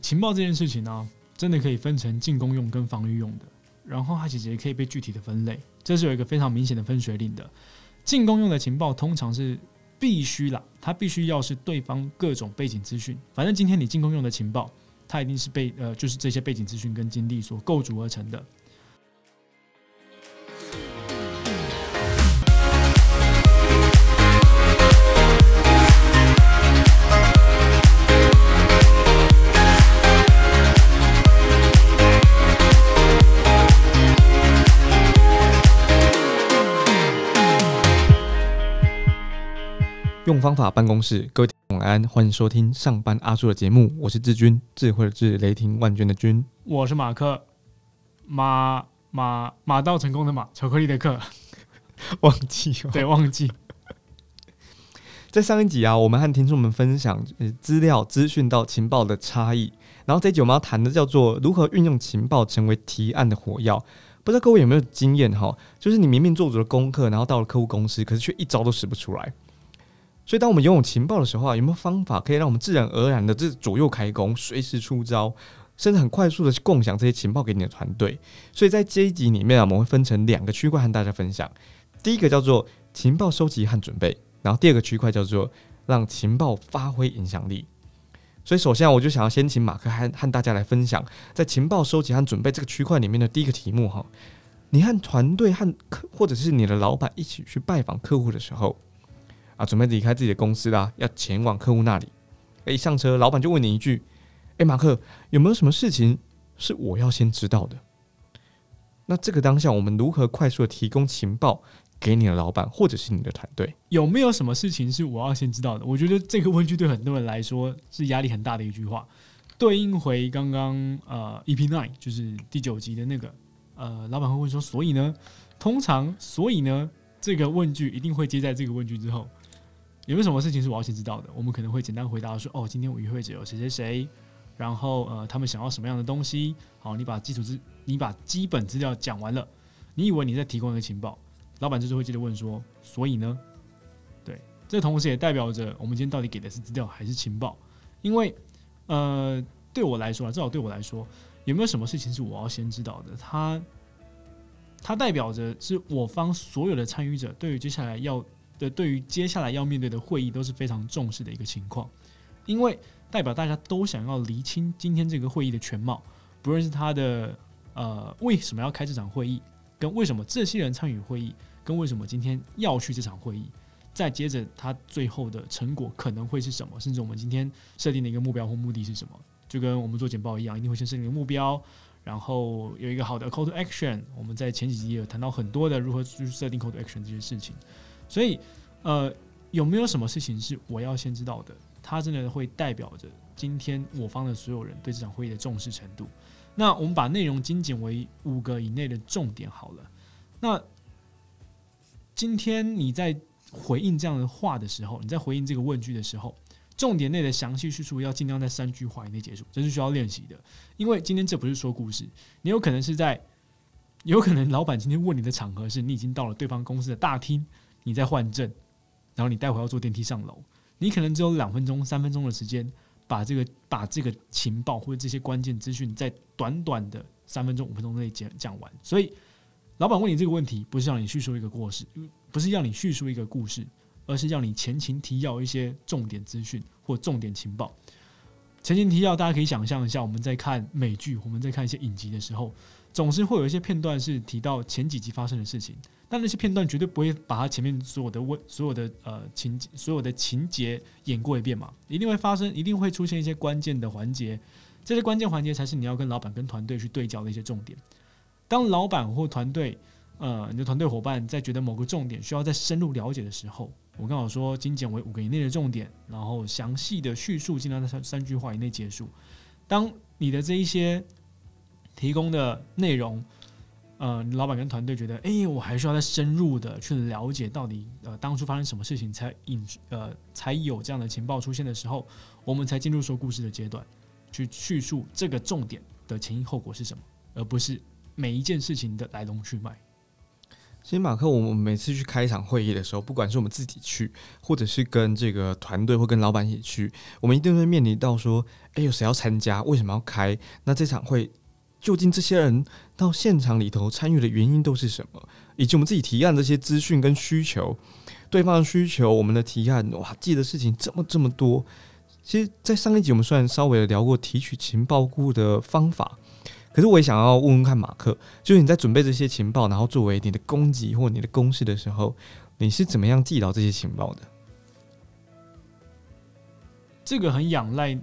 情报这件事情呢，真的可以分成进攻用跟防御用的，然后它其实也可以被具体的分类，这是有一个非常明显的分水岭的。进攻用的情报通常是必须啦，它必须要是对方各种背景资讯，反正今天你进攻用的情报，它一定是被呃就是这些背景资讯跟经历所构筑而成的。用方法办公室，各位晚安，欢迎收听上班阿叔的节目，我是志军，智慧的智，雷霆万钧的军，我是马克，马马马到成功的马，巧克力的克，忘记对，忘记。在上一集啊，我们和听众们分享资料、资讯到情报的差异，然后这集我们要谈的叫做如何运用情报成为提案的火药。不知道各位有没有经验哈？就是你明明做足了功课，然后到了客户公司，可是却一招都使不出来。所以，当我们拥有情报的时候啊，有没有方法可以让我们自然而然的这左右开弓，随时出招，甚至很快速的去共享这些情报给你的团队？所以在这一集里面啊，我们会分成两个区块和大家分享。第一个叫做情报收集和准备，然后第二个区块叫做让情报发挥影响力。所以，首先我就想要先请马克和和大家来分享，在情报收集和准备这个区块里面的第一个题目哈，你和团队和客或者是你的老板一起去拜访客户的时候。啊，准备离开自己的公司啦，要前往客户那里。一上车，老板就问你一句：“哎，马克，有没有什么事情是我要先知道的？”那这个当下，我们如何快速的提供情报给你的老板或者是你的团队？有没有什么事情是我要先知道的？我觉得这个问句对很多人来说是压力很大的一句话。对应回刚刚呃 EP nine 就是第九集的那个呃，老板会问说：“所以呢？”通常，所以呢，这个问句一定会接在这个问句之后。有没有什么事情是我要先知道的？我们可能会简单回答说：“哦，今天我约会者有谁谁谁，然后呃，他们想要什么样的东西？”好，你把基础资，你把基本资料讲完了，你以为你在提供一个情报，老板就是会接着问说：“所以呢？”对，这同时也代表着我们今天到底给的是资料还是情报？因为呃，对我来说啊，至少对我来说，有没有什么事情是我要先知道的？它它代表着是我方所有的参与者对于接下来要。的对于接下来要面对的会议都是非常重视的一个情况，因为代表大家都想要厘清今天这个会议的全貌，不论是他的呃为什么要开这场会议，跟为什么这些人参与会议，跟为什么今天要去这场会议，再接着他最后的成果可能会是什么，甚至我们今天设定的一个目标或目的是什么，就跟我们做简报一样，一定会先设定一个目标，然后有一个好的 call to action。我们在前几集也有谈到很多的如何去设定 call to action 这些事情。所以，呃，有没有什么事情是我要先知道的？它真的会代表着今天我方的所有人对这场会议的重视程度。那我们把内容精简为五个以内的重点好了。那今天你在回应这样的话的时候，你在回应这个问句的时候，重点内的详细叙述要尽量在三句话以内结束，这是需要练习的。因为今天这不是说故事，你有可能是在，有可能老板今天问你的场合是你已经到了对方公司的大厅。你在换证，然后你待会要坐电梯上楼，你可能只有两分钟、三分钟的时间，把这个把这个情报或者这些关键资讯在短短的三分钟、五分钟内讲讲完。所以，老板问你这个问题，不是让你叙述一个故事，不是让你叙述一个故事，而是让你前情提要一些重点资讯或重点情报。前情提要，大家可以想象一下，我们在看美剧，我们在看一些影集的时候，总是会有一些片段是提到前几集发生的事情。但那些片段绝对不会把他前面所有的问、所有的呃情、所有的情节演过一遍嘛，一定会发生，一定会出现一些关键的环节，这些关键环节才是你要跟老板、跟团队去对焦的一些重点。当老板或团队，呃，你的团队伙伴在觉得某个重点需要再深入了解的时候，我刚好说精简为五个以内的重点，然后详细的叙述尽量在三三句话以内结束。当你的这一些提供的内容。呃，老板跟团队觉得，哎，我还需要再深入的去了解到底，呃，当初发生什么事情才引，呃，才有这样的情报出现的时候，我们才进入说故事的阶段，去叙述这个重点的前因后果是什么，而不是每一件事情的来龙去脉。其实马克，我们每次去开一场会议的时候，不管是我们自己去，或者是跟这个团队或跟老板一起去，我们一定会面临到说，哎，有谁要参加？为什么要开？那这场会究竟这些人到现场里头参与的原因都是什么？以及我们自己提案这些资讯跟需求，对方的需求，我们的提案，哇，记的事情这么这么多。其实，在上一集我们虽然稍微的聊过提取情报库的方法。可是我也想要问问看马克，就是你在准备这些情报，然后作为你的攻击或你的公式的时候，你是怎么样记到这些情报的？这个很仰赖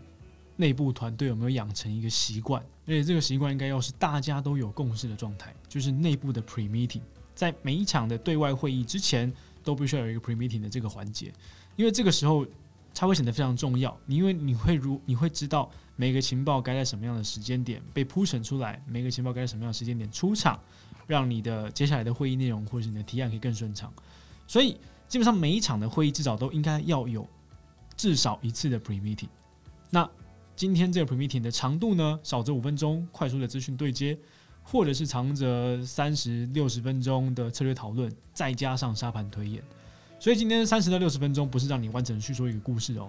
内部团队有没有养成一个习惯，而且这个习惯应该要是大家都有共识的状态，就是内部的 pre meeting，在每一场的对外会议之前都必须要有一个 pre meeting 的这个环节，因为这个时候它会显得非常重要，因为你会如你会知道。每个情报该在什么样的时间点被铺陈出来？每个情报该在什么样的时间点出场，让你的接下来的会议内容或者是你的提案可以更顺畅。所以基本上每一场的会议至少都应该要有至少一次的 pre meeting。那今天这个 pre meeting 的长度呢，少则五分钟快速的资讯对接，或者是长则三十六十分钟的策略讨论，再加上沙盘推演。所以今天三十到六十分钟不是让你完整叙说一个故事哦，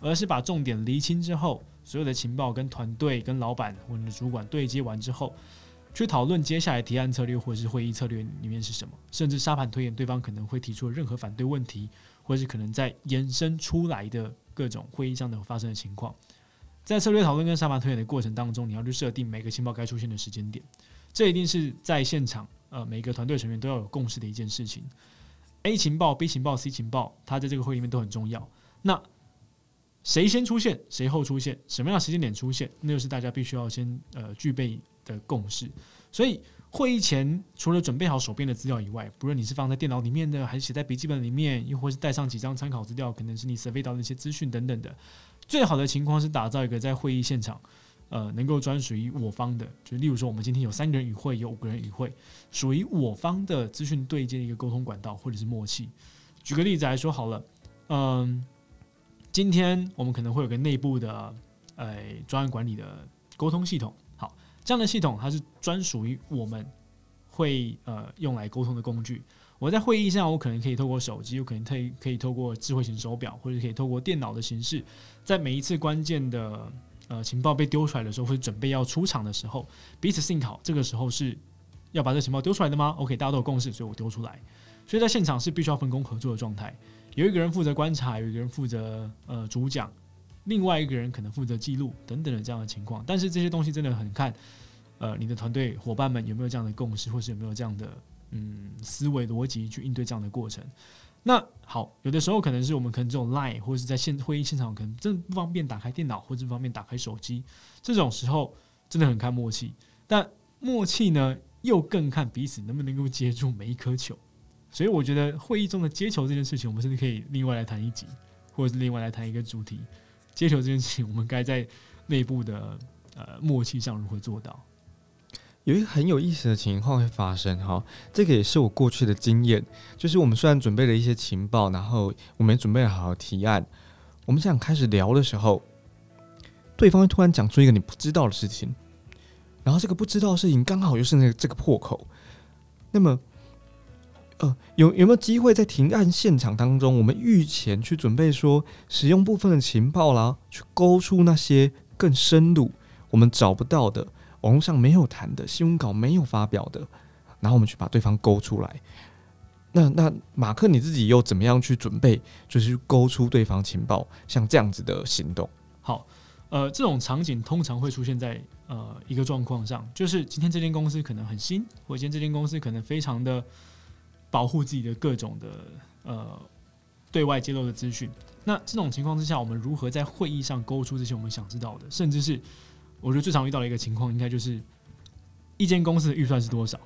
而是把重点厘清之后。所有的情报跟团队、跟老板或者主管对接完之后，去讨论接下来提案策略或者是会议策略里面是什么，甚至沙盘推演对方可能会提出任何反对问题，或者是可能在延伸出来的各种会议上的发生的情况。在策略讨论跟沙盘推演的过程当中，你要去设定每个情报该出现的时间点，这一定是在现场呃每个团队成员都要有共识的一件事情。A 情报、B 情报、C 情报，它在这个会里面都很重要。那谁先出现，谁后出现，什么样的时间点出现，那就是大家必须要先呃具备的共识。所以会议前，除了准备好手边的资料以外，不论你是放在电脑里面的，还是写在笔记本里面，又或是带上几张参考资料，可能是你 survey 到的一些资讯等等的。最好的情况是打造一个在会议现场，呃，能够专属于我方的，就例如说，我们今天有三个人与会，有五个人与会，属于我方的资讯对接的一个沟通管道或者是默契。举个例子来说好了，嗯。今天我们可能会有个内部的，呃，专案管理的沟通系统。好，这样的系统它是专属于我们会呃用来沟通的工具。我在会议上，我可能可以透过手机，我可能可以可以透过智慧型手表，或者可以透过电脑的形式，在每一次关键的呃情报被丢出来的时候，或者准备要出场的时候，彼此信考，这个时候是要把这情报丢出来的吗？OK，大家都有共识，所以我丢出来。所以在现场是必须要分工合作的状态。有一个人负责观察，有一个人负责呃主讲，另外一个人可能负责记录等等的这样的情况。但是这些东西真的很看呃你的团队伙伴们有没有这样的共识，或是有没有这样的嗯思维逻辑去应对这样的过程。那好，有的时候可能是我们可能这种 line 或者是在现会议现场可能真的不方便打开电脑，或者不方便打开手机，这种时候真的很看默契。但默契呢，又更看彼此能不能够接住每一颗球。所以我觉得会议中的接球这件事情，我们甚至可以另外来谈一集，或者是另外来谈一个主题。接球这件事情，我们该在内部的呃默契上如何做到？有一个很有意思的情况会发生哈，这个也是我过去的经验，就是我们虽然准备了一些情报，然后我们也准备好了提案，我们想开始聊的时候，对方会突然讲出一个你不知道的事情，然后这个不知道的事情刚好又是那个这个破口，那么。呃，有有没有机会在提案现场当中，我们预前去准备说，使用部分的情报啦，去勾出那些更深入我们找不到的、网络上没有谈的、新闻稿没有发表的，然后我们去把对方勾出来。那那马克你自己又怎么样去准备，就是勾出对方情报，像这样子的行动？好，呃，这种场景通常会出现在呃一个状况上，就是今天这间公司可能很新，或今天这间公司可能非常的。保护自己的各种的呃对外揭露的资讯，那这种情况之下，我们如何在会议上勾出这些我们想知道的？甚至是我觉得最常遇到的一个情况，应该就是一间公司的预算是多少？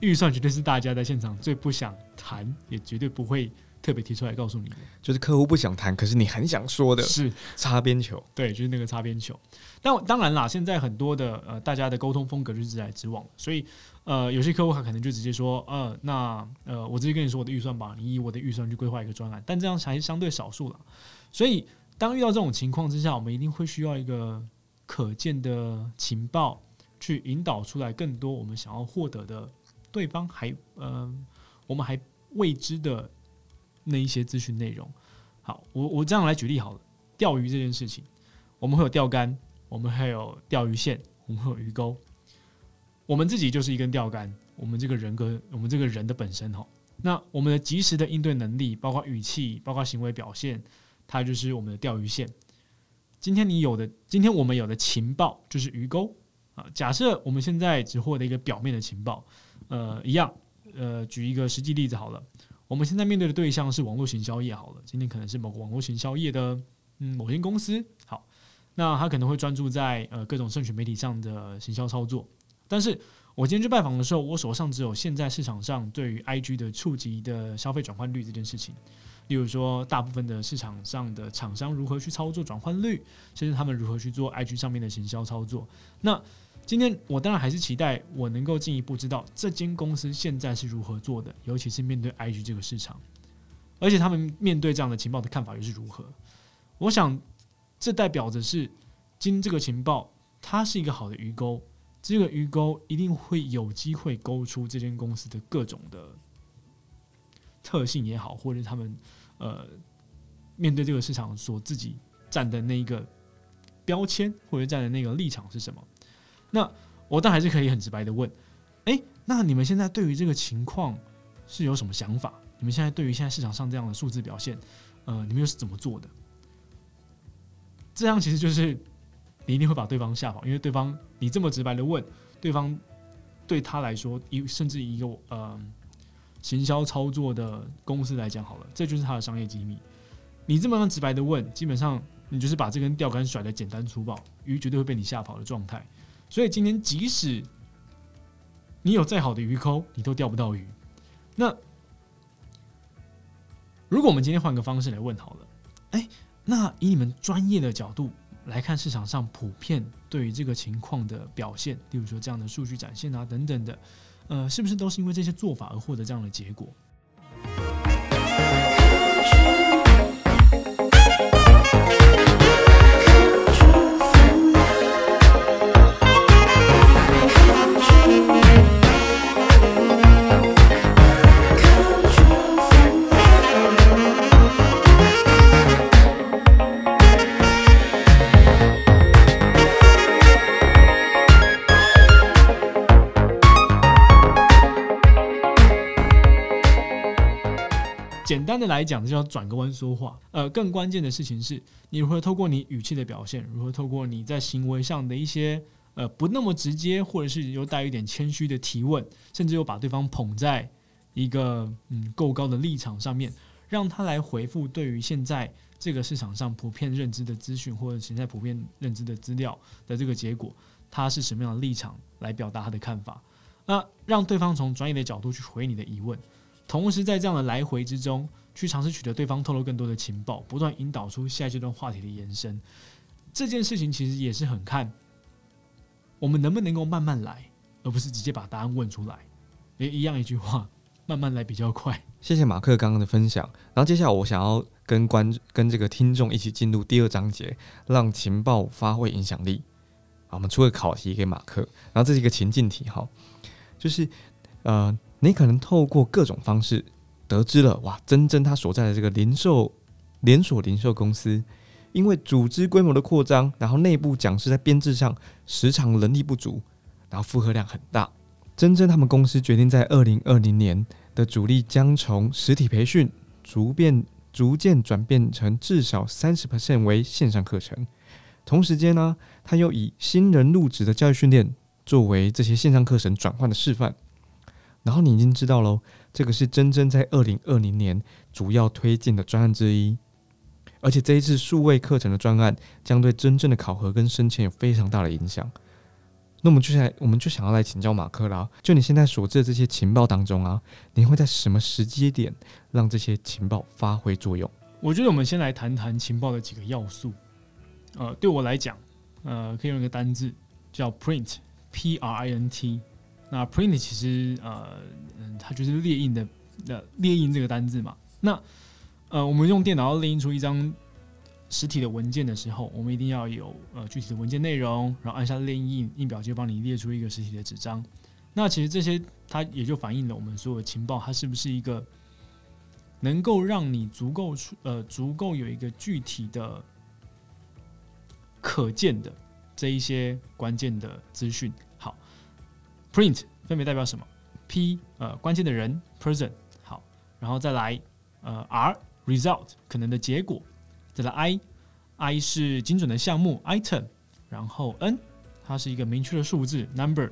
预算绝对是大家在现场最不想谈，也绝对不会。特别提出来告诉你，就是客户不想谈，可是你很想说的，是擦边球，对，就是那个擦边球。但当然啦，现在很多的呃，大家的沟通风格就是直来直往，所以呃，有些客户他可能就直接说，呃，那呃，我直接跟你说我的预算吧，你以我的预算去规划一个专案。但这样还是相对少数了。所以当遇到这种情况之下，我们一定会需要一个可见的情报去引导出来更多我们想要获得的对方还嗯。我们还未知的那一些资讯内容。好，我我这样来举例好了，钓鱼这件事情，我们会有钓竿，我们还有钓鱼线，我们会有鱼钩，我们自己就是一根钓竿，我们这个人格，我们这个人的本身哈，那我们的及时的应对能力，包括语气，包括行为表现，它就是我们的钓鱼线。今天你有的，今天我们有的情报就是鱼钩啊。假设我们现在只获得一个表面的情报，呃，一样，呃，举一个实际例子好了。我们现在面对的对象是网络行销业，好了，今天可能是某个网络行销业的嗯某间公司，好，那他可能会专注在呃各种社群媒体上的行销操作。但是我今天去拜访的时候，我手上只有现在市场上对于 IG 的触及的消费转换率这件事情，例如说大部分的市场上的厂商如何去操作转换率，甚至他们如何去做 IG 上面的行销操作，那。今天我当然还是期待我能够进一步知道这间公司现在是如何做的，尤其是面对 IG 这个市场，而且他们面对这样的情报的看法又是如何？我想这代表着是今这个情报它是一个好的鱼钩，这个鱼钩一定会有机会勾出这间公司的各种的特性也好，或者他们呃面对这个市场所自己站的那一个标签或者站的那个立场是什么？那我倒还是可以很直白的问，哎，那你们现在对于这个情况是有什么想法？你们现在对于现在市场上这样的数字表现，呃，你们又是怎么做的？这样其实就是你一定会把对方吓跑，因为对方你这么直白的问，对方对他来说，一甚至一个呃行销操作的公司来讲，好了，这就是他的商业机密。你这么样直白的问，基本上你就是把这根钓竿甩的简单粗暴，鱼绝对会被你吓跑的状态。所以今天，即使你有再好的鱼钩，你都钓不到鱼。那如果我们今天换个方式来问好了，哎，那以你们专业的角度来看，市场上普遍对于这个情况的表现，例如说这样的数据展现啊等等的，呃，是不是都是因为这些做法而获得这样的结果？单的来讲，就要转个弯说话。呃，更关键的事情是，你如何透过你语气的表现，如何透过你在行为上的一些呃不那么直接，或者是有带一点谦虚的提问，甚至又把对方捧在一个嗯够高的立场上面，让他来回复对于现在这个市场上普遍认知的资讯，或者现在普遍认知的资料的这个结果，他是什么样的立场来表达他的看法？那让对方从专业的角度去回你的疑问。同时，在这样的来回之中，去尝试取得对方透露更多的情报，不断引导出下一阶段话题的延伸。这件事情其实也是很看我们能不能够慢慢来，而不是直接把答案问出来。也一样一句话，慢慢来比较快。谢谢马克刚刚的分享。然后接下来我想要跟观跟这个听众一起进入第二章节，让情报发挥影响力。好，我们出个考题给马克，然后这是一个情境题，哈，就是呃。你可能透过各种方式得知了，哇，真真他所在的这个零售连锁零售公司，因为组织规模的扩张，然后内部讲师在编制上时常人力不足，然后负荷量很大。真真他们公司决定在二零二零年的主力将从实体培训逐变逐渐转变成至少三十 percent 为线上课程。同时间呢，他又以新人入职的教育训练作为这些线上课程转换的示范。然后你已经知道喽，这个是真真在二零二零年主要推进的专案之一，而且这一次数位课程的专案将对真正的考核跟升迁有非常大的影响。那我们就来，我们就想要来请教马克啦，就你现在所知的这些情报当中啊，你会在什么时机点让这些情报发挥作用？我觉得我们先来谈谈情报的几个要素。呃，对我来讲，呃，可以用一个单字叫 print，p r i n t。那 print 其实呃嗯，它就是列印的呃列印这个单字嘛。那呃，我们用电脑要列印出一张实体的文件的时候，我们一定要有呃具体的文件内容，然后按下列印，印表机帮你列出一个实体的纸张。那其实这些它也就反映了我们所有情报，它是不是一个能够让你足够出呃足够有一个具体的可见的这一些关键的资讯。，print 分别代表什么？P 呃关键的人 person 好，然后再来呃 R result 可能的结果，再来 I I 是精准的项目 item，然后 N 它是一个明确的数字 number。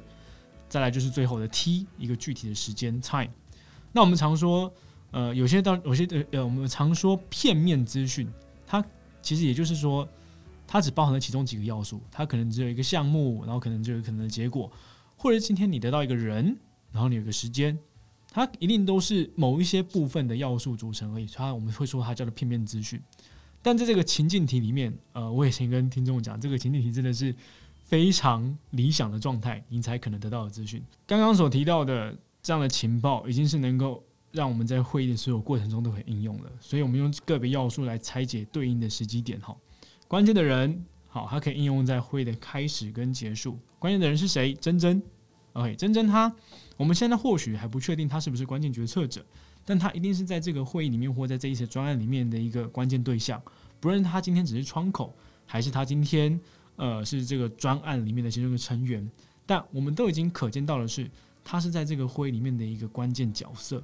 再来就是最后的 T，一个具体的时间 time。那我们常说，呃，有些当有些呃呃，我们常说片面资讯，它其实也就是说，它只包含了其中几个要素，它可能只有一个项目，然后可能就有可能的结果，或者今天你得到一个人，然后你有个时间，它一定都是某一些部分的要素组成而已。它我们会说它叫做片面资讯。但在这个情境题里面，呃，我也先跟听众讲，这个情境题真的是。非常理想的状态，你才可能得到的资讯。刚刚所提到的这样的情报，已经是能够让我们在会议的所有过程中都可以应用了。所以，我们用个别要素来拆解对应的时机点。哈，关键的人，好，它可以应用在会的开始跟结束。关键的人是谁？珍珍。OK，珍珍她，我们现在或许还不确定她是不是关键决策者，但她一定是在这个会议里面或在这一些专案里面的一个关键对象。不论他今天只是窗口，还是他今天。呃，是这个专案里面的其中一个成员，但我们都已经可见到的是，他是在这个会议里面的一个关键角色。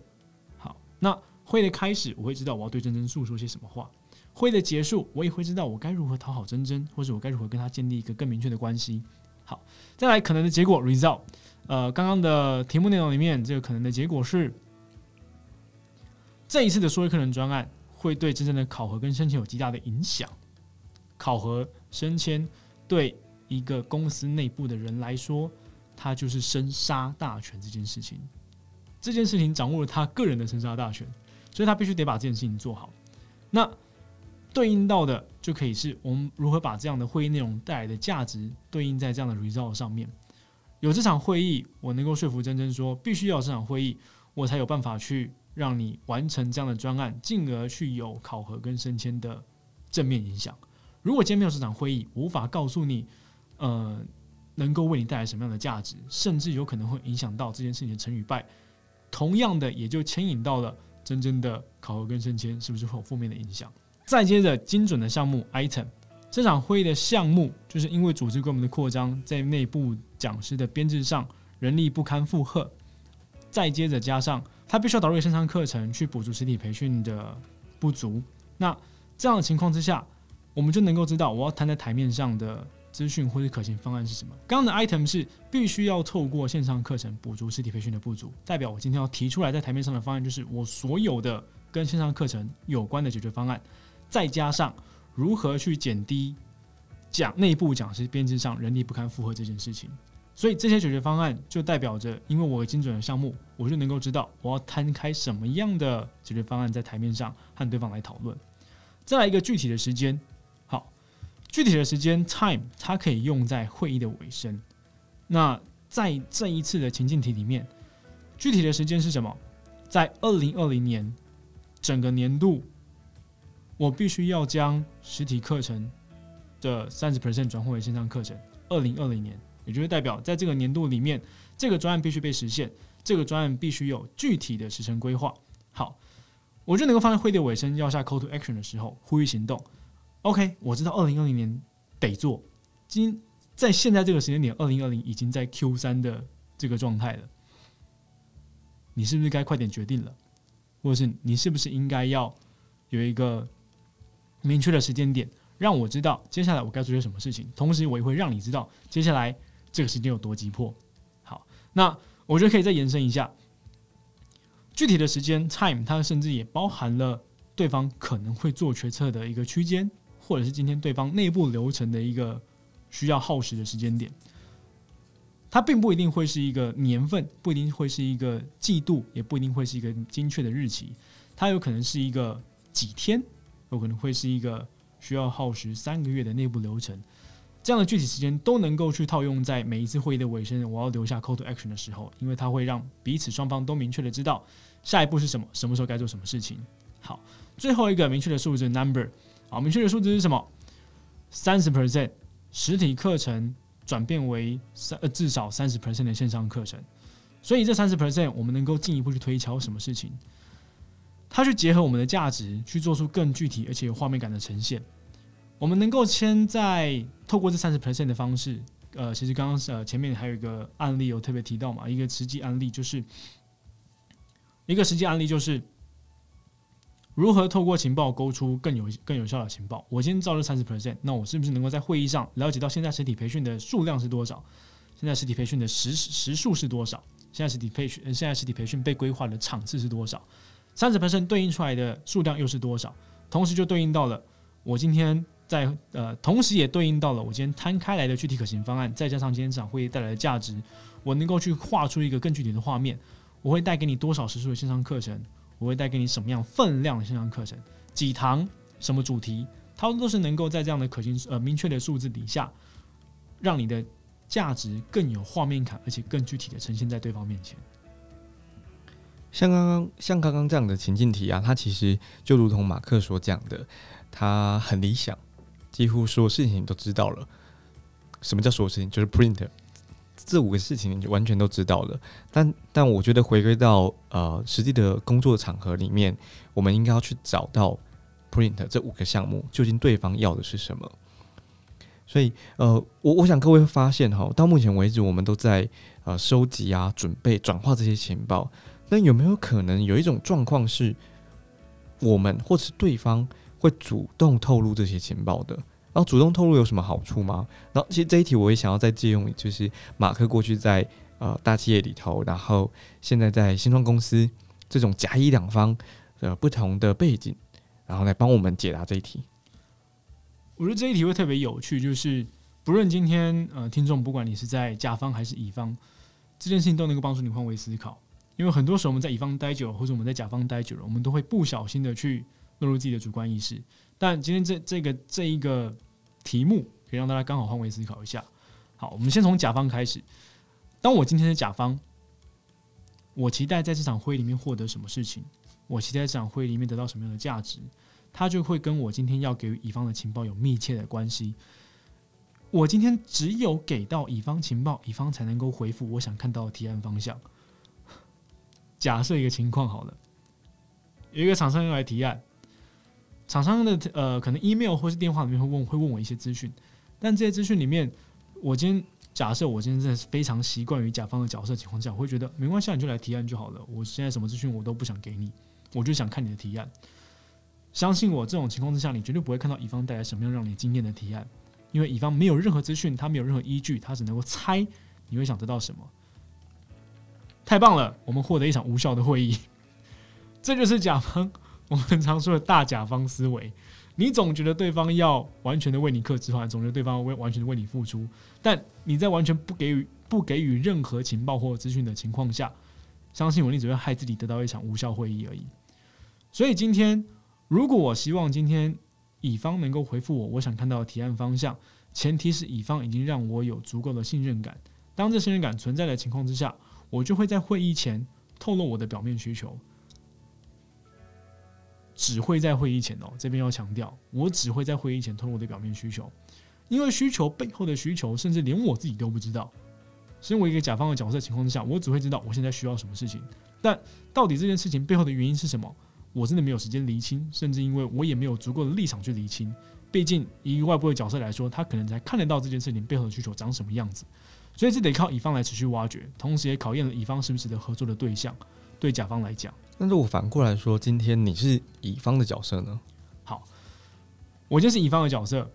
好，那会的开始，我会知道我要对珍珍诉说些什么话；会的结束，我也会知道我该如何讨好珍珍，或者我该如何跟他建立一个更明确的关系。好，再来可能的结果 result，呃，刚刚的题目内容里面，这个可能的结果是，这一次的说客人专案会对真正的考核跟升迁有极大的影响，考核升迁。对一个公司内部的人来说，他就是生杀大权这件事情。这件事情掌握了他个人的生杀大权，所以他必须得把这件事情做好。那对应到的就可以是我们如何把这样的会议内容带来的价值对应在这样的 result 上面。有这场会议，我能够说服真真说，必须要这场会议，我才有办法去让你完成这样的专案，进而去有考核跟升迁的正面影响。如果今天没有这场会议，无法告诉你，呃，能够为你带来什么样的价值，甚至有可能会影响到这件事情的成与败。同样的，也就牵引到了真正的考核跟升迁是不是会有负面的影响。再接着，精准的项目 item，这场会议的项目就是因为组织规模的扩张，在内部讲师的编制上人力不堪负荷。再接着加上他必须要导入线上课程去补足实体培训的不足。那这样的情况之下。我们就能够知道我要摊在台面上的资讯或者可行方案是什么。刚刚的 item 是必须要透过线上课程补足实体培训的不足，代表我今天要提出来在台面上的方案就是我所有的跟线上课程有关的解决方案，再加上如何去减低讲内部讲师编制上人力不堪负荷这件事情。所以这些解决方案就代表着，因为我精准的项目，我就能够知道我要摊开什么样的解决方案在台面上和对方来讨论。再来一个具体的时间。好具体的时间 time 它可以用在会议的尾声。那在这一次的情境题里面，具体的时间是什么？在二零二零年整个年度，我必须要将实体课程的三十 percent 转换为线上课程。二零二零年，也就是代表在这个年度里面，这个专案必须被实现，这个专案必须有具体的时程规划。好，我就能够放在会的尾声要下 call to action 的时候呼吁行动。OK，我知道二零二零年得做。今在现在这个时间点，二零二零已经在 Q 三的这个状态了。你是不是该快点决定了？或者是你是不是应该要有一个明确的时间点，让我知道接下来我该做些什么事情？同时，我也会让你知道接下来这个时间有多急迫。好，那我觉得可以再延伸一下，具体的时间 time，它甚至也包含了对方可能会做决策的一个区间。或者是今天对方内部流程的一个需要耗时的时间点，它并不一定会是一个年份，不一定会是一个季度，也不一定会是一个精确的日期，它有可能是一个几天，有可能会是一个需要耗时三个月的内部流程，这样的具体时间都能够去套用在每一次会议的尾声，我要留下 call to action 的时候，因为它会让彼此双方都明确的知道下一步是什么，什么时候该做什么事情。好，最后一个明确的数字 number。好，明确的数字是什么？三十 percent 实体课程转变为三呃至少三十 percent 的线上课程。所以这三十 percent 我们能够进一步去推敲什么事情？它去结合我们的价值，去做出更具体而且有画面感的呈现。我们能够先在透过这三十 percent 的方式，呃，其实刚刚呃前面还有一个案例有特别提到嘛，一个实际案例就是一个实际案例就是如何透过情报勾出更有更有效的情报。我先照这三十 percent，那我是不是能够在会议上了解到现在实体培训的数量是多少？现在实体培训的时时数是多少？现在实体培训现在实体培训被规划的场次是多少？三十百分对应出来的数量又是多少？同时就对应到了我今天在呃，同时也对应到了我今天摊开来的具体可行方案，再加上今天这场会议带来的价值，我能够去画出一个更具体的画面。我会带给你多少时数的线上课程？我会带给你什么样分量的线上课程？几堂？什么主题？它们都是能够在这样的可行呃明确的数字底下，让你的价值更有画面感，而且更具体的呈现在对方面前。像刚刚像刚刚这样的情境题啊，它其实就如同马克所讲的，它很理想，几乎所有事情都知道了。什么叫所有事情？就是 print 这五个事情你就完全都知道了。但但我觉得回归到呃实际的工作场合里面，我们应该要去找到 print 这五个项目究竟对方要的是什么。所以呃，我我想各位会发现哈，到目前为止我们都在呃收集啊、准备、转化这些情报。那有没有可能有一种状况是，我们或是对方会主动透露这些情报的？然后主动透露有什么好处吗？然后其实这一题我也想要再借用，就是马克过去在呃大企业里头，然后现在在新创公司这种甲乙两方的不同的背景，然后来帮我们解答这一题。我觉得这一题会特别有趣，就是不论今天呃听众不管你是在甲方还是乙方，这件事情都能够帮助你换位思考。因为很多时候我们在乙方待久了，或者我们在甲方待久了，我们都会不小心的去落入自己的主观意识。但今天这这个这一个题目，可以让大家刚好换位思考一下。好，我们先从甲方开始。当我今天的甲方，我期待在这场会议里面获得什么事情？我期待这场会议里面得到什么样的价值？它就会跟我今天要给乙方的情报有密切的关系。我今天只有给到乙方情报，乙方才能够回复我想看到的提案方向。假设一个情况好了，有一个厂商要来提案，厂商的呃可能 email 或是电话里面会问会问我一些资讯，但这些资讯里面，我今天假设我今天真的是非常习惯于甲方的角色情况下，我会觉得没关系，你就来提案就好了。我现在什么资讯我都不想给你，我就想看你的提案。相信我，这种情况之下，你绝对不会看到乙方带来什么样让你惊艳的提案，因为乙方没有任何资讯，他没有任何依据，他只能够猜你会想得到什么。太棒了，我们获得一场无效的会议。这就是甲方我们常说的大甲方思维。你总觉得对方要完全的为你克制化，总觉得对方为完全的为你付出，但你在完全不给予不给予任何情报或资讯的情况下，相信我，你只会害自己得到一场无效会议而已。所以今天，如果我希望今天乙方能够回复我，我想看到的提案方向，前提是乙方已经让我有足够的信任感。当这信任感存在的情况之下。我就会在会议前透露我的表面需求，只会在会议前哦。这边要强调，我只会在会议前透露我的表面需求，因为需求背后的需求，甚至连我自己都不知道。身为一个甲方的角色情况之下，我只会知道我现在需要什么事情，但到底这件事情背后的原因是什么，我真的没有时间厘清，甚至因为我也没有足够的立场去厘清。毕竟，以外部的角色来说，他可能才看得到这件事情背后的需求长什么样子。所以这得靠乙方来持续挖掘，同时也考验了乙方是不是值得合作的对象。对甲方来讲，那如果反过来说，今天你是乙方的角色呢？好，我就是乙方的角色，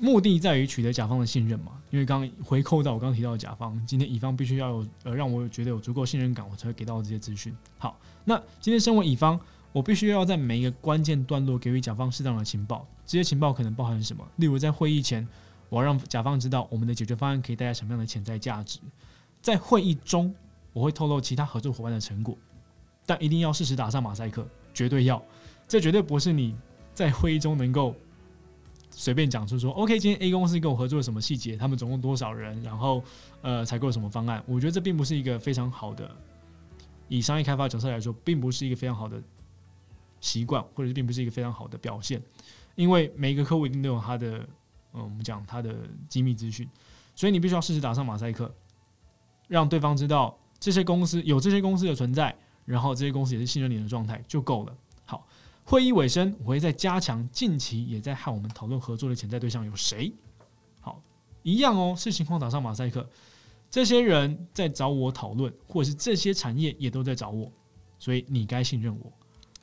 目的在于取得甲方的信任嘛。因为刚刚回扣到我刚刚提到的甲方，今天乙方必须要有呃让我觉得有足够信任感，我才会给到这些资讯。好，那今天身为乙方，我必须要在每一个关键段落给予甲方适当的情报。这些情报可能包含什么？例如在会议前。我要让甲方知道我们的解决方案可以带来什么样的潜在价值。在会议中，我会透露其他合作伙伴的成果，但一定要适时打上马赛克，绝对要。这绝对不是你在会议中能够随便讲出说，OK，今天 A 公司跟我合作什么细节，他们总共多少人，然后呃采购什么方案。我觉得这并不是一个非常好的，以商业开发角色来说，并不是一个非常好的习惯，或者并不是一个非常好的表现，因为每一个客户一定都有他的。嗯，我们讲他的机密资讯，所以你必须要适时打上马赛克。让对方知道这些公司有这些公司的存在，然后这些公司也是信任你的状态就够了。好，会议尾声，我会再加强近期也在和我们讨论合作的潜在对象有谁。好，一样哦，视情况打上马赛克。这些人在找我讨论，或者是这些产业也都在找我，所以你该信任我。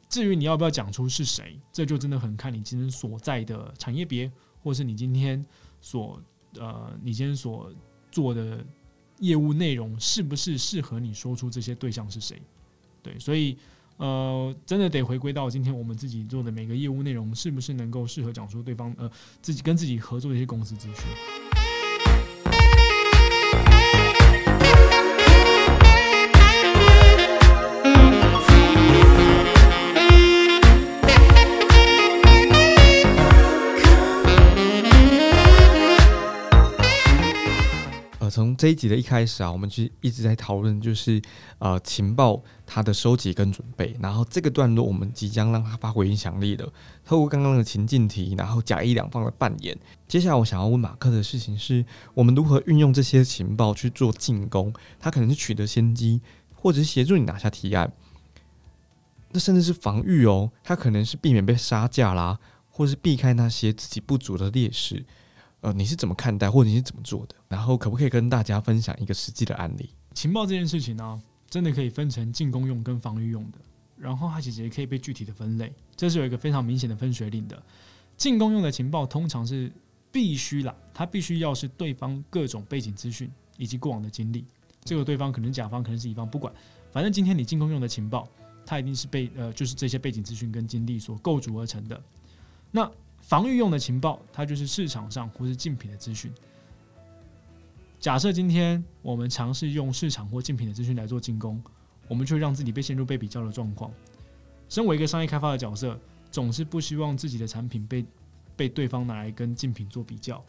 至于你要不要讲出是谁，这就真的很看你今天所在的产业别，或是你今天所呃你今天所做的业务内容是不是适合你说出这些对象是谁。对，所以呃真的得回归到今天我们自己做的每个业务内容是不是能够适合讲述对方呃自己跟自己合作的一些公司资讯。这一集的一开始啊，我们就一直在讨论，就是呃情报它的收集跟准备。然后这个段落我们即将让它发挥影响力了，透过刚刚的情境题，然后假一两方的扮演。接下来我想要问马克的事情是，我们如何运用这些情报去做进攻？它可能是取得先机，或者是协助你拿下提案，那甚至是防御哦。它可能是避免被杀价啦，或是避开那些自己不足的劣势。呃，你是怎么看待，或者你是怎么做的？然后可不可以跟大家分享一个实际的案例？情报这件事情呢，真的可以分成进攻用跟防御用的，然后它其实也可以被具体的分类，这是有一个非常明显的分水岭的。进攻用的情报通常是必须啦，它必须要是对方各种背景资讯以及过往的经历，这个对方可能甲方，可能是乙方，不管，反正今天你进攻用的情报，它一定是被呃，就是这些背景资讯跟经历所构筑而成的。那防御用的情报，它就是市场上或是竞品的资讯。假设今天我们尝试用市场或竞品的资讯来做进攻，我们就会让自己被陷入被比较的状况。身为一个商业开发的角色，总是不希望自己的产品被被对方拿来跟竞品做比较，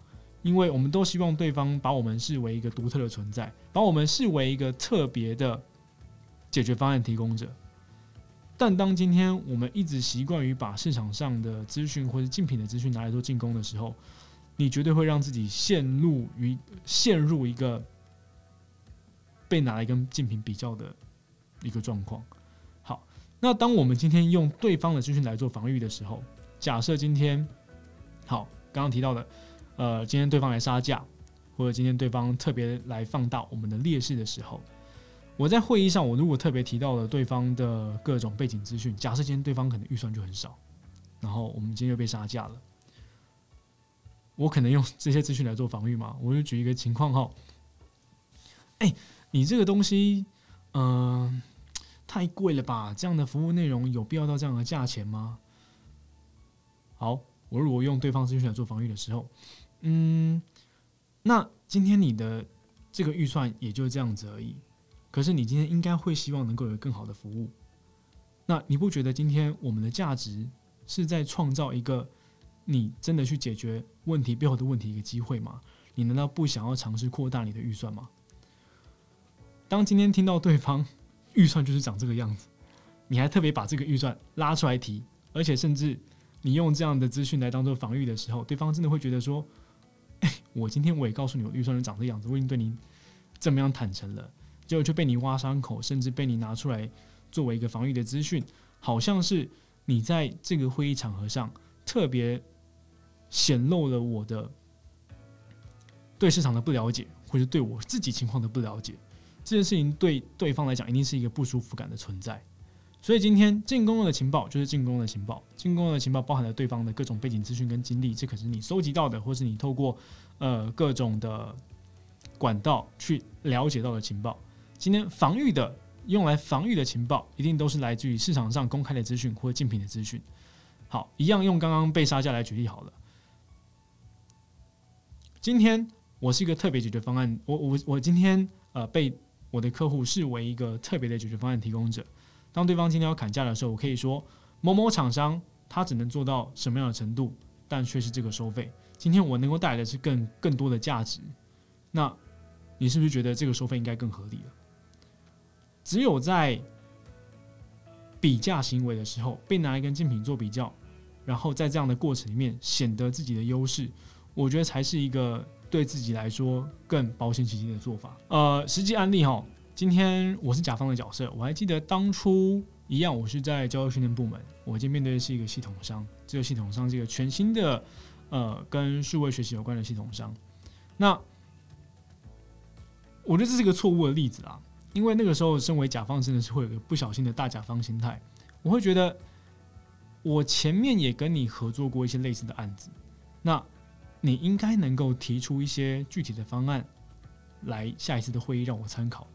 因为我们都希望对方把我们视为一个独特的存在，把我们视为一个特别的解决方案提供者。但当今天我们一直习惯于把市场上的资讯或者竞品的资讯拿来做进攻的时候，你绝对会让自己陷入于陷入一个被拿来跟竞品比较的一个状况。好，那当我们今天用对方的资讯来做防御的时候，假设今天好刚刚提到的，呃，今天对方来杀价，或者今天对方特别来放大我们的劣势的时候。我在会议上，我如果特别提到了对方的各种背景资讯，假设今天对方可能预算就很少，然后我们今天又被杀价了，我可能用这些资讯来做防御嘛？我就举一个情况哈，哎，你这个东西，嗯，太贵了吧？这样的服务内容有必要到这样的价钱吗？好，我如果用对方资讯来做防御的时候，嗯，那今天你的这个预算也就这样子而已。可是你今天应该会希望能够有更好的服务，那你不觉得今天我们的价值是在创造一个你真的去解决问题背后的问题一个机会吗？你难道不想要尝试扩大你的预算吗？当今天听到对方预算就是长这个样子，你还特别把这个预算拉出来提，而且甚至你用这样的资讯来当做防御的时候，对方真的会觉得说：“哎，我今天我也告诉你我预算是长这样子，我已经对你这么样坦诚了。”结果就被你挖伤口，甚至被你拿出来作为一个防御的资讯，好像是你在这个会议场合上特别显露了我的对市场的不了解，或者对我自己情况的不了解。这件事情对对方来讲一定是一个不舒服感的存在。所以今天进攻的情报就是进攻的情报，进攻的情报包含了对方的各种背景资讯跟经历，这可是你收集到的，或是你透过呃各种的管道去了解到的情报。今天防御的用来防御的情报，一定都是来自于市场上公开的资讯或竞品的资讯。好，一样用刚刚被杀价来举例好了。今天我是一个特别解决方案，我我我今天呃被我的客户视为一个特别的解决方案提供者。当对方今天要砍价的时候，我可以说某某厂商他只能做到什么样的程度，但却是这个收费。今天我能够带来的是更更多的价值。那你是不是觉得这个收费应该更合理了？只有在比价行为的时候，被拿来跟竞品做比较，然后在这样的过程里面显得自己的优势，我觉得才是一个对自己来说更保险起见的做法。呃，实际案例哈，今天我是甲方的角色，我还记得当初一样，我是在教育训练部门，我今天面对的是一个系统商，这个系统商是一个全新的呃跟数位学习有关的系统商。那我觉得这是一个错误的例子啊，因为那个时候身为甲方真的是会有个不小心的大甲方心态，我会觉得我前面也跟你合作过一些类似的案子，那。你应该能够提出一些具体的方案来下一次的会议让我参考。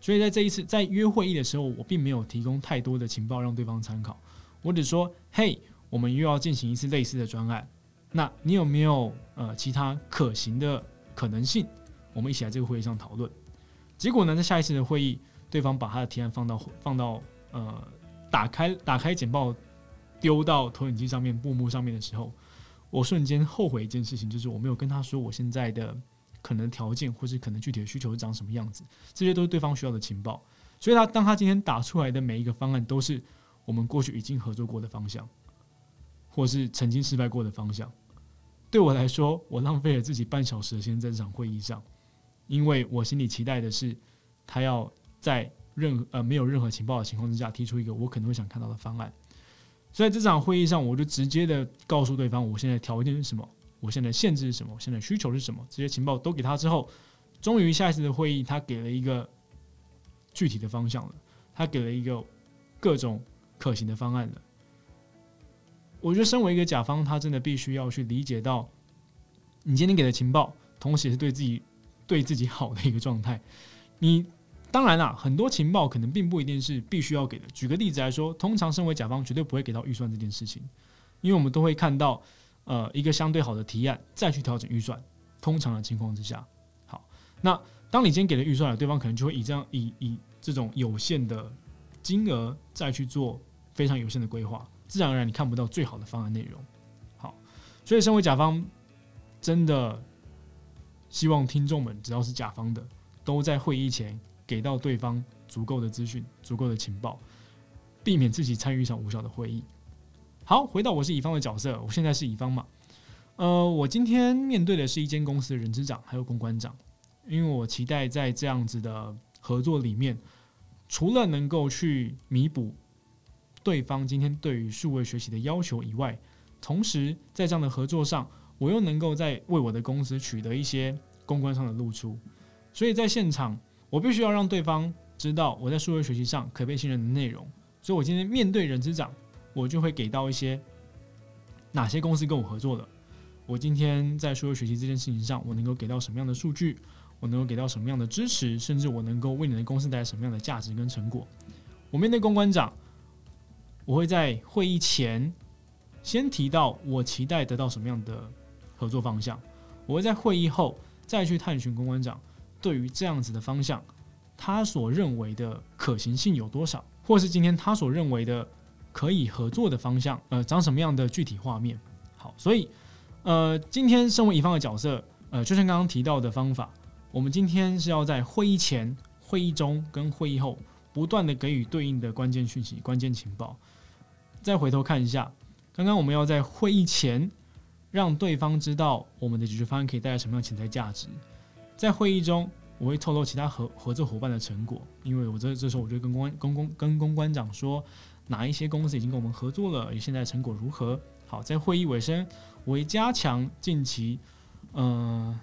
所以在这一次在约会议的时候，我并没有提供太多的情报让对方参考。我只说：“嘿，我们又要进行一次类似的专案，那你有没有呃其他可行的可能性？我们一起来这个会议上讨论。”结果呢，在下一次的会议，对方把他的提案放到放到呃打开打开简报丢到投影机上面幕幕上面的时候。我瞬间后悔一件事情，就是我没有跟他说我现在的可能条件，或是可能具体的需求是长什么样子，这些都是对方需要的情报。所以，他当他今天打出来的每一个方案，都是我们过去已经合作过的方向，或是曾经失败过的方向。对我来说，我浪费了自己半小时的时间在这场会议上，因为我心里期待的是，他要在任何呃没有任何情报的情况之下，提出一个我可能会想看到的方案。所以这场会议上，我就直接的告诉对方，我现在条件是什么，我现在限制是什么，我现在需求是什么，这些情报都给他之后，终于下一次的会议，他给了一个具体的方向了，他给了一个各种可行的方案了。我觉得，身为一个甲方，他真的必须要去理解到，你今天给的情报，同时也是对自己对自己好的一个状态，你。当然啦，很多情报可能并不一定是必须要给的。举个例子来说，通常身为甲方绝对不会给到预算这件事情，因为我们都会看到，呃，一个相对好的提案再去调整预算。通常的情况之下，好，那当你今天给了预算了，对方可能就会以这样以以这种有限的金额再去做非常有限的规划，自然而然你看不到最好的方案内容。好，所以身为甲方，真的希望听众们只要是甲方的，都在会议前。给到对方足够的资讯、足够的情报，避免自己参与一场无效的会议。好，回到我是乙方的角色，我现在是乙方嘛？呃，我今天面对的是一间公司的人资长还有公关长，因为我期待在这样子的合作里面，除了能够去弥补对方今天对于数位学习的要求以外，同时在这样的合作上，我又能够在为我的公司取得一些公关上的露出，所以在现场。我必须要让对方知道我在数位学习上可被信任的内容，所以我今天面对人资长，我就会给到一些哪些公司跟我合作的。我今天在数位学习这件事情上，我能够给到什么样的数据，我能够给到什么样的支持，甚至我能够为你的公司带来什么样的价值跟成果。我面对公关长，我会在会议前先提到我期待得到什么样的合作方向，我会在会议后再去探寻公关长。对于这样子的方向，他所认为的可行性有多少，或是今天他所认为的可以合作的方向，呃，长什么样的具体画面？好，所以，呃，今天身为乙方的角色，呃，就像刚刚提到的方法，我们今天是要在会议前、会议中跟会议后，不断的给予对应的关键讯息、关键情报。再回头看一下，刚刚我们要在会议前让对方知道我们的解决方案可以带来什么样的潜在价值。在会议中，我会透露其他合合作伙伴的成果，因为我这这时候我就跟公关公公跟公关长说，哪一些公司已经跟我们合作了，现在成果如何？好，在会议尾声，我会加强近期，呃，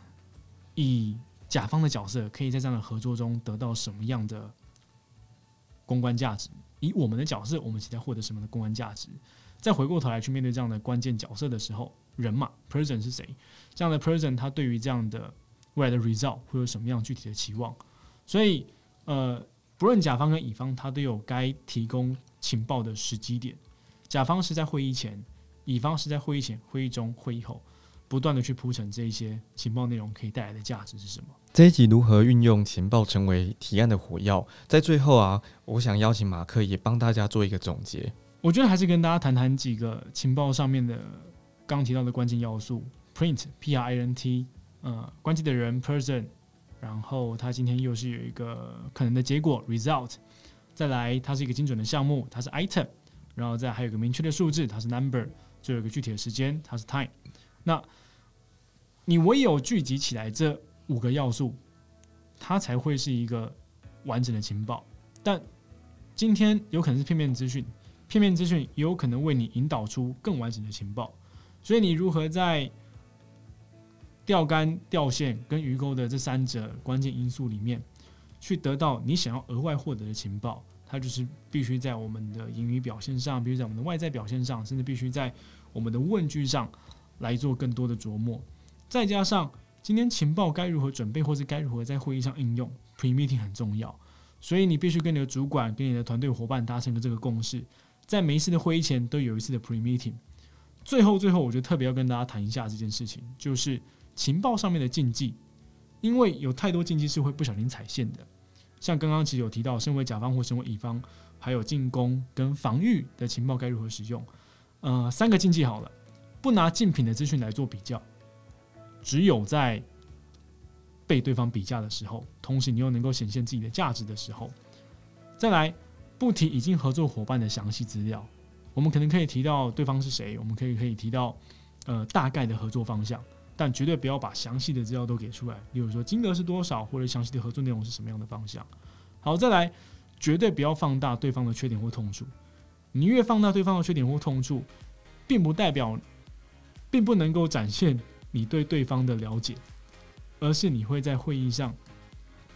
以甲方的角色可以在这样的合作中得到什么样的公关价值？以我们的角色，我们期待获得什么的公关价值？再回过头来去面对这样的关键角色的时候，人嘛，person 是谁？这样的 person 他对于这样的未来的 result 会有什么样具体的期望？所以，呃，不论甲方跟乙方，他都有该提供情报的时机点。甲方是在会议前，乙方是在会议前、会议中、会议后，不断的去铺陈这一些情报内容可以带来的价值是什么。这一集如何运用情报成为提案的火药？在最后啊，我想邀请马克也帮大家做一个总结。我觉得还是跟大家谈谈几个情报上面的刚提到的关键要素：print、p r i n t。呃，关键的人 person，然后他今天又是有一个可能的结果 result，再来它是一个精准的项目，它是 item，然后再还有个明确的数字，它是 number，最后一个具体的时间，它是 time。那你唯有聚集起来这五个要素，它才会是一个完整的情报。但今天有可能是片面资讯，片面资讯也有可能为你引导出更完整的情报。所以你如何在钓竿、钓线跟鱼钩的这三者关键因素里面，去得到你想要额外获得的情报？它就是必须在我们的言语表现上，必须在我们的外在表现上，甚至必须在我们的问句上来做更多的琢磨。再加上今天情报该如何准备，或是该如何在会议上应用，pre meeting 很重要。所以你必须跟你的主管、跟你的团队伙伴达成的这个共识，在每一次的会议前都有一次的 pre meeting。最后，最后，我觉得特别要跟大家谈一下这件事情，就是。情报上面的禁忌，因为有太多禁忌是会不小心踩线的。像刚刚其实有提到，身为甲方或身为乙方，还有进攻跟防御的情报该如何使用。呃，三个禁忌好了，不拿竞品的资讯来做比较，只有在被对方比价的时候，同时你又能够显现自己的价值的时候，再来不提已经合作伙伴的详细资料。我们可能可以提到对方是谁，我们可以可以提到呃大概的合作方向。但绝对不要把详细的资料都给出来，例如说金额是多少，或者详细的合作内容是什么样的方向。好，再来，绝对不要放大对方的缺点或痛处。你越放大对方的缺点或痛处，并不代表，并不能够展现你对对方的了解，而是你会在会议上，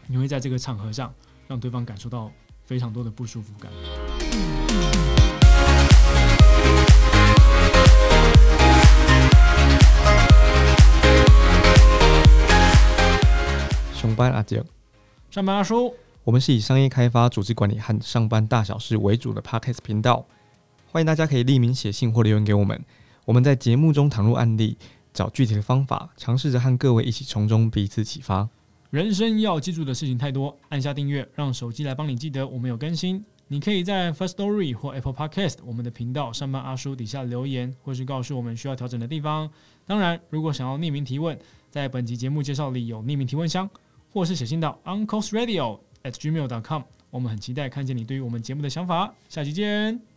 你会在这个场合上，让对方感受到非常多的不舒服感。上班阿杰，上班阿叔，我们是以商业开发、组织管理和上班大小事为主的 Podcast 频道。欢迎大家可以匿名写信或留言给我们。我们在节目中谈入案例，找具体的方法，尝试着和各位一起从中彼此启发。人生要记住的事情太多，按下订阅，让手机来帮你记得我们有更新。你可以在 First Story 或 Apple Podcast 我们的频道上班阿叔底下留言，或是告诉我们需要调整的地方。当然，如果想要匿名提问，在本集节目介绍里有匿名提问箱。或是写信到 unclesradio at gmail.com，我们很期待看见你对于我们节目的想法。下期见。